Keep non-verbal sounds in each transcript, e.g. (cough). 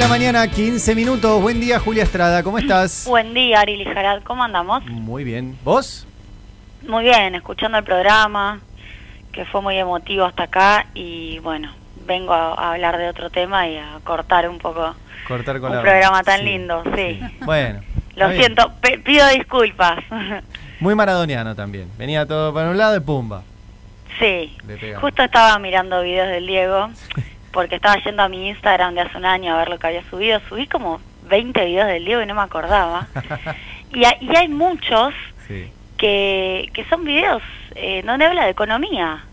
la mañana, 15 minutos. Buen día, Julia Estrada. ¿Cómo estás? Buen día, Ari Lijarad. ¿Cómo andamos? Muy bien. ¿Vos? Muy bien, escuchando el programa, que fue muy emotivo hasta acá. Y bueno, vengo a, hablar de otro tema y a cortar un poco cortar con un programa tan lindo, sí. Bueno. (laughs) Lo siento, pido disculpas. (laughs) Muy maradoniano también. Venía todo para un lado y pumba. Sí. Justo estaba mirando videos del Diego porque estaba yendo a mi Instagram de hace un año a ver lo que había subido. Subí como 20 videos del Diego y no me acordaba. (laughs) y, y, hay muchos que, que son videos eh, donde habla de economía.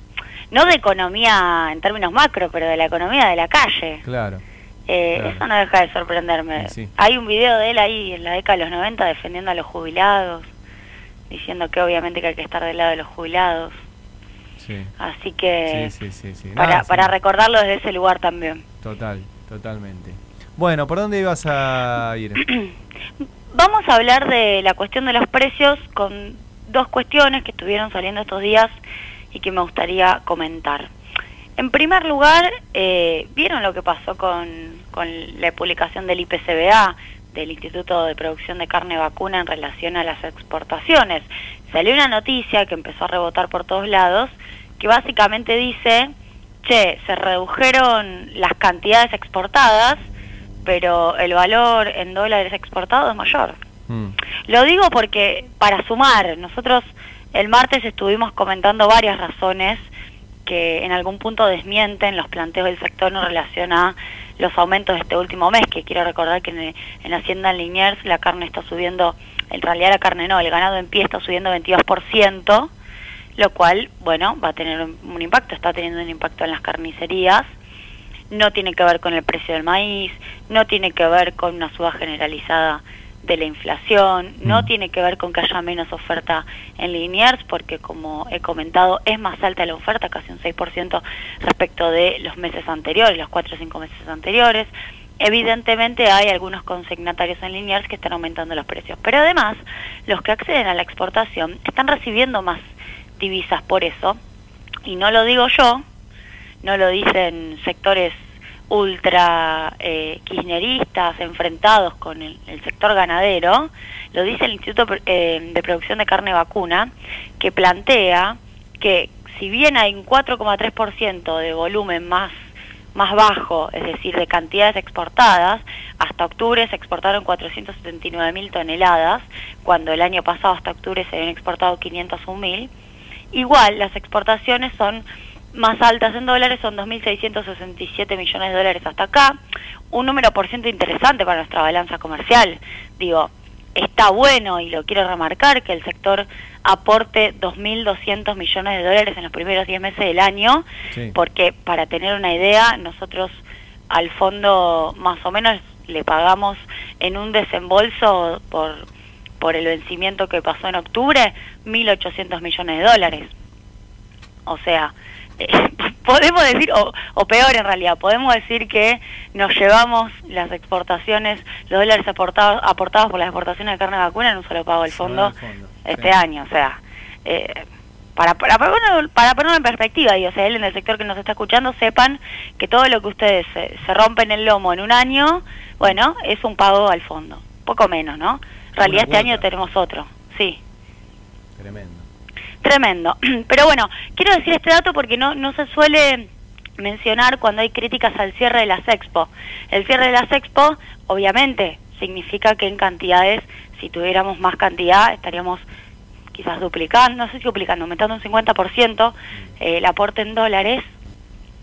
No de economía en términos macro, pero de la economía de la calle. Claro. Eh, Eso no deja de sorprenderme. Hay un video de él ahí en la década de los 90 defendiendo a los jubilados, diciendo que obviamente que hay que estar del lado de los jubilados. Así que para, para recordarlo desde ese lugar también. Total, totalmente. Bueno, ¿por dónde ibas a ir? (clears throat) Vamos a hablar de la cuestión de los precios con dos cuestiones que estuvieron saliendo estos días y que me gustaría comentar. En primer lugar, eh, ¿vieron lo que pasó con, con la publicación del IPCBA, del Instituto de Producción de Carne Vacuna en relación a las exportaciones? Salió una noticia que empezó a rebotar por todos lados, que básicamente dice, che, se redujeron las cantidades exportadas, pero el valor en dólares exportados es mayor. Mm. Lo digo porque, para sumar, nosotros el martes estuvimos comentando varias razones que en algún punto desmienten los planteos del sector en relación a los aumentos de este último mes, que quiero recordar que en, en Hacienda en Liniers la carne está subiendo, en realidad la carne no, el ganado en pie está subiendo 22%, lo cual, bueno, va a tener un, impacto, está teniendo un impacto en las carnicerías, no tiene que ver con el precio del maíz, no tiene que ver con una suba generalizada de la inflación, no mm. tiene que ver con que haya menos oferta en Liniers, porque como he comentado, es más alta la oferta, casi un 6% respecto de los meses anteriores, los 4 o 5 meses anteriores. Evidentemente hay algunos consignatarios en Liniers que están aumentando los precios, pero además los que acceden a la exportación están recibiendo más divisas por eso, y no lo digo yo, no lo dicen sectores ultra eh, kirchneristas enfrentados con el, sector ganadero, lo dice el Instituto eh, de Producción de Carne Vacuna, que plantea que si bien hay un 4,3% de volumen más, más bajo, es decir, de cantidades exportadas, hasta octubre se exportaron 479 mil toneladas, cuando el año pasado hasta octubre se habían exportado 501 mil, igual las exportaciones son más altas en dólares, son 2.667 millones de dólares hasta acá, un número por ciento interesante para nuestra balanza comercial. Digo, está bueno y lo quiero remarcar que el sector aporte 2.200 millones de dólares en los primeros 10 meses del año, porque para tener una idea, nosotros al fondo más o menos le pagamos en un desembolso por, por el vencimiento que pasó en octubre 1.800 millones de dólares. O sea, (laughs) podemos decir, o, peor en realidad, podemos decir que nos llevamos las exportaciones, los dólares aportados, aportados por las exportaciones de carne de vacuna en un solo pago del fondo, este año. O sea, eh, para, para, ponerlo, para ponerlo en perspectiva, y o sea, él en el sector que nos está escuchando, sepan que todo lo que ustedes se, se rompen el lomo en un año, bueno, es un pago al fondo, poco menos, ¿no? En realidad este año tenemos otro, sí. Tremendo. Tremendo. (clears throat) Pero bueno, quiero decir este dato porque no, no se suele mencionar cuando hay críticas al cierre de las expo. El cierre de las expo, obviamente, significa que en cantidades, si tuviéramos más cantidad, estaríamos quizás duplicando, no sé si duplicando, aumentando un 50% eh, el aporte en dólares.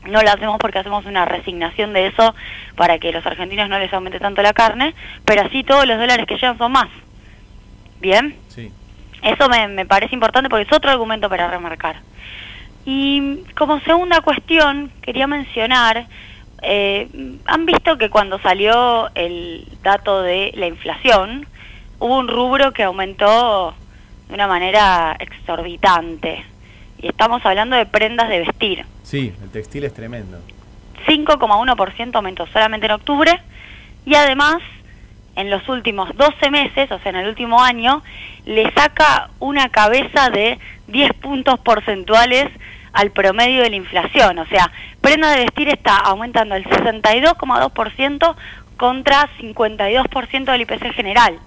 No lo hacemos porque hacemos una resignación de eso para que los argentinos no les aumente tanto la carne, pero así todos los dólares que llegan son más. ¿Bien? Sí. Eso me, parece importante porque es otro argumento para remarcar. Y como segunda cuestión, quería mencionar, eh, han visto que cuando salió el dato de la inflación, hubo un rubro que aumentó de una manera exorbitante. Y estamos hablando de prendas de vestir. Sí, el textil es tremendo. 5,1% aumentó solamente en octubre. Y además en los últimos 12 meses, o sea, en el último año, le saca una cabeza de 10 puntos porcentuales al promedio de la inflación. O sea, prenda de vestir está aumentando el 62,2% contra 52% del IPC general.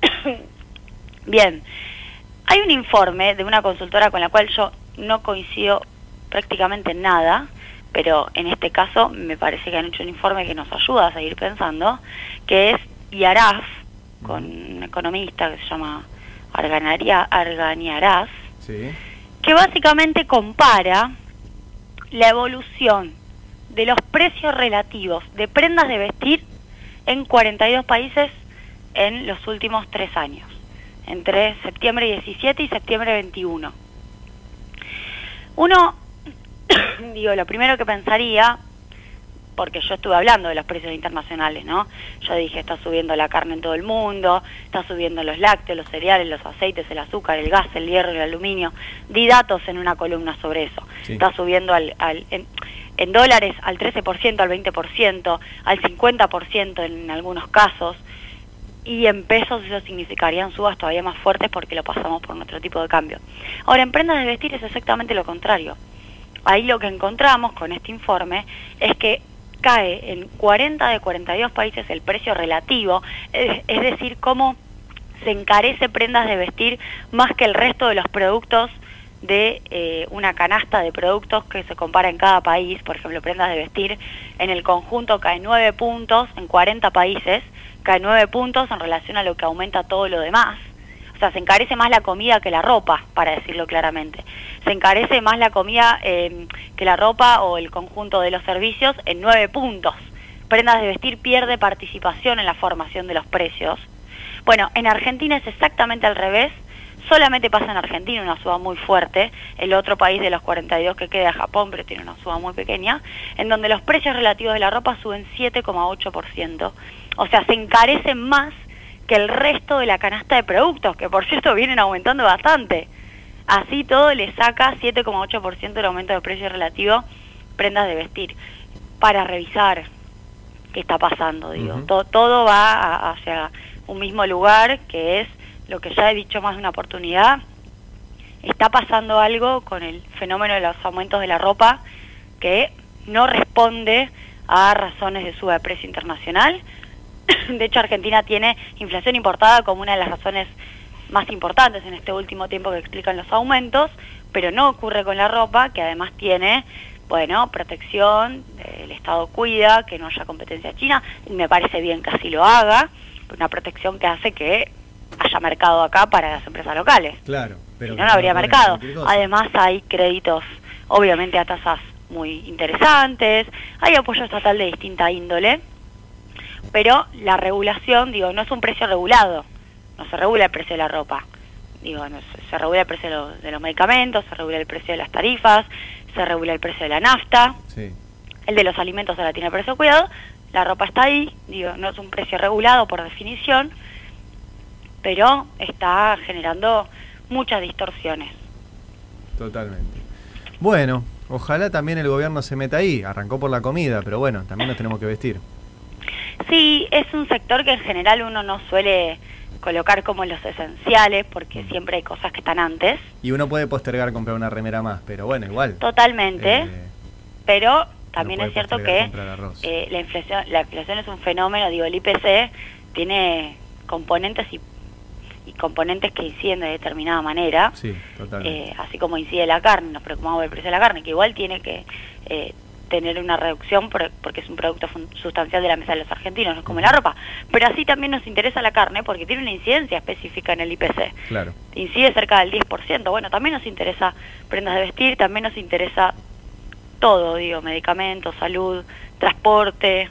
(coughs) Bien, hay un informe de una consultora con la cual yo no coincido prácticamente en nada, pero en este caso me parece que han hecho un informe que nos ayuda a seguir pensando, que es IARAF, con un economista que se llama Arganiaraz, que básicamente compara la evolución de los precios relativos de prendas de vestir en 42 países en los últimos tres años, entre septiembre 17 y septiembre 21. Uno, (coughs) digo, lo primero que pensaría, porque yo estuve hablando de los precios internacionales, ¿no? Yo dije, está subiendo la carne en todo el mundo, está subiendo los lácteos, los cereales, los aceites, el azúcar, el gas, el hierro, el aluminio. Di datos en una columna sobre eso. Está subiendo al, en dólares al 13%, al 20%, al 50% en algunos casos, y en pesos eso significarían subas todavía más fuertes porque lo pasamos por nuestro tipo de cambio. Ahora, en prendas de vestir es exactamente lo contrario. Ahí lo que encontramos con este informe es que cae en 40 de 42 países el precio relativo, es, decir, cómo se encarece prendas de vestir más que el resto de los productos de eh, una canasta de productos que se compara en cada país, por ejemplo, prendas de vestir, en el conjunto cae 9 puntos, en 40 países cae 9 puntos en relación a lo que aumenta todo lo demás. O sea, se encarece más la comida que la ropa, para decirlo claramente. Se encarece más la comida em, que la ropa o el conjunto de los servicios en 9 puntos. Prendas de vestir pierde participación en la formación de los precios. Bueno, en Argentina es exactamente al revés solamente pasa en Argentina, una suba muy fuerte, el otro país de los 42 que queda Japón, pero tiene una suba muy pequeña, en donde los precios relativos de la ropa suben 7,8%, o sea, se encarecen más que el resto de la canasta de productos, que por cierto vienen aumentando bastante. Así todo le saca 7,8% el aumento de precio relativo prendas de vestir. Para revisar qué está pasando, digo, todo va hacia un mismo lugar que es lo que ya he dicho más de una oportunidad, está pasando algo con el fenómeno de los aumentos de la ropa que no responde a razones de suba de precio internacional. (laughs) De hecho, Argentina tiene inflación importada como una de las razones más importantes en este último tiempo que explican los aumentos, pero no ocurre con la ropa, que además tiene, bueno, protección, el Estado cuida, que no haya competencia china, y me parece bien que así lo haga, una protección que hace que haya mercado acá para las empresas locales. Claro, pero no, no habría mercado. Además hay créditos, obviamente a tasas muy interesantes, hay apoyo estatal de distinta índole, pero la regulación, digo, no es un precio regulado, no se regula el precio de la ropa, digo, se, regula el precio de los, medicamentos, se regula el precio de las tarifas, se regula el precio de la nafta, el de los alimentos ahora tiene precio cuidado, la ropa está ahí, digo, no es un precio regulado por definición, pero está generando muchas distorsiones. Totalmente. Bueno, ojalá también el gobierno se meta ahí. Arrancó por la comida, pero bueno, también nos tenemos que vestir. Sí, es un sector que en general uno no suele colocar como los esenciales porque mm. siempre hay cosas que están antes. Y uno puede postergar comprar una remera más, pero bueno, igual. Totalmente. Eh, pero también es cierto que eh, la inflación la inflación es un fenómeno, digo, el IPC tiene componentes y y componentes que inciden de determinada manera, eh, así como incide la carne, nos preocupamos del precio de la carne, que igual tiene que eh, tener una reducción porque es un producto sustancial de la mesa de los argentinos, no es como la ropa, pero así también nos interesa la carne porque tiene una incidencia específica en el IPC. Claro. Incide cerca del 10%, bueno, también nos interesa prendas de vestir, también nos interesa todo, digo, medicamentos, salud, transporte,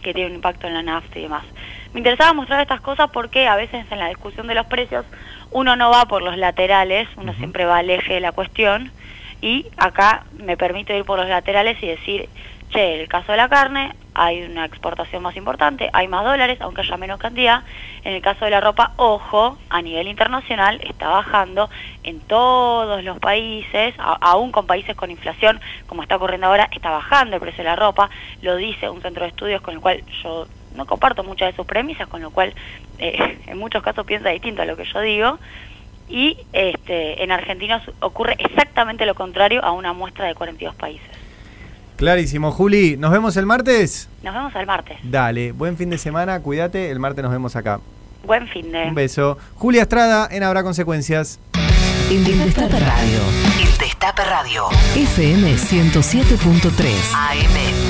que tiene un impacto en la nafta y demás. Me interesaba mostrar estas cosas porque a veces en la discusión de los precios uno no va por los laterales, uno siempre va al eje de la cuestión y acá me permito ir por los laterales y decir, che, en el caso de la carne hay una exportación más importante, hay más dólares, aunque haya menos cantidad. En el caso de la ropa, ojo, a nivel internacional está bajando en todos los países, aún con países con inflación, como está ocurriendo ahora, está bajando el precio de la ropa, lo dice un centro de estudios con el cual yo no comparto muchas de sus premisas, con lo cual eh, (laughs) en muchos casos piensa distinto a lo que yo digo. Y este, en Argentina ocurre exactamente lo contrario a una muestra de 42 países. Clarísimo, Juli. ¿Nos vemos el martes? Nos vemos el martes. Dale, buen fin de semana, cuídate. El martes nos vemos acá. Buen fin de. Un beso. Julia Estrada en Habrá Consecuencias. El Destape Radio. El Destape Radio. FM 107.3. AM.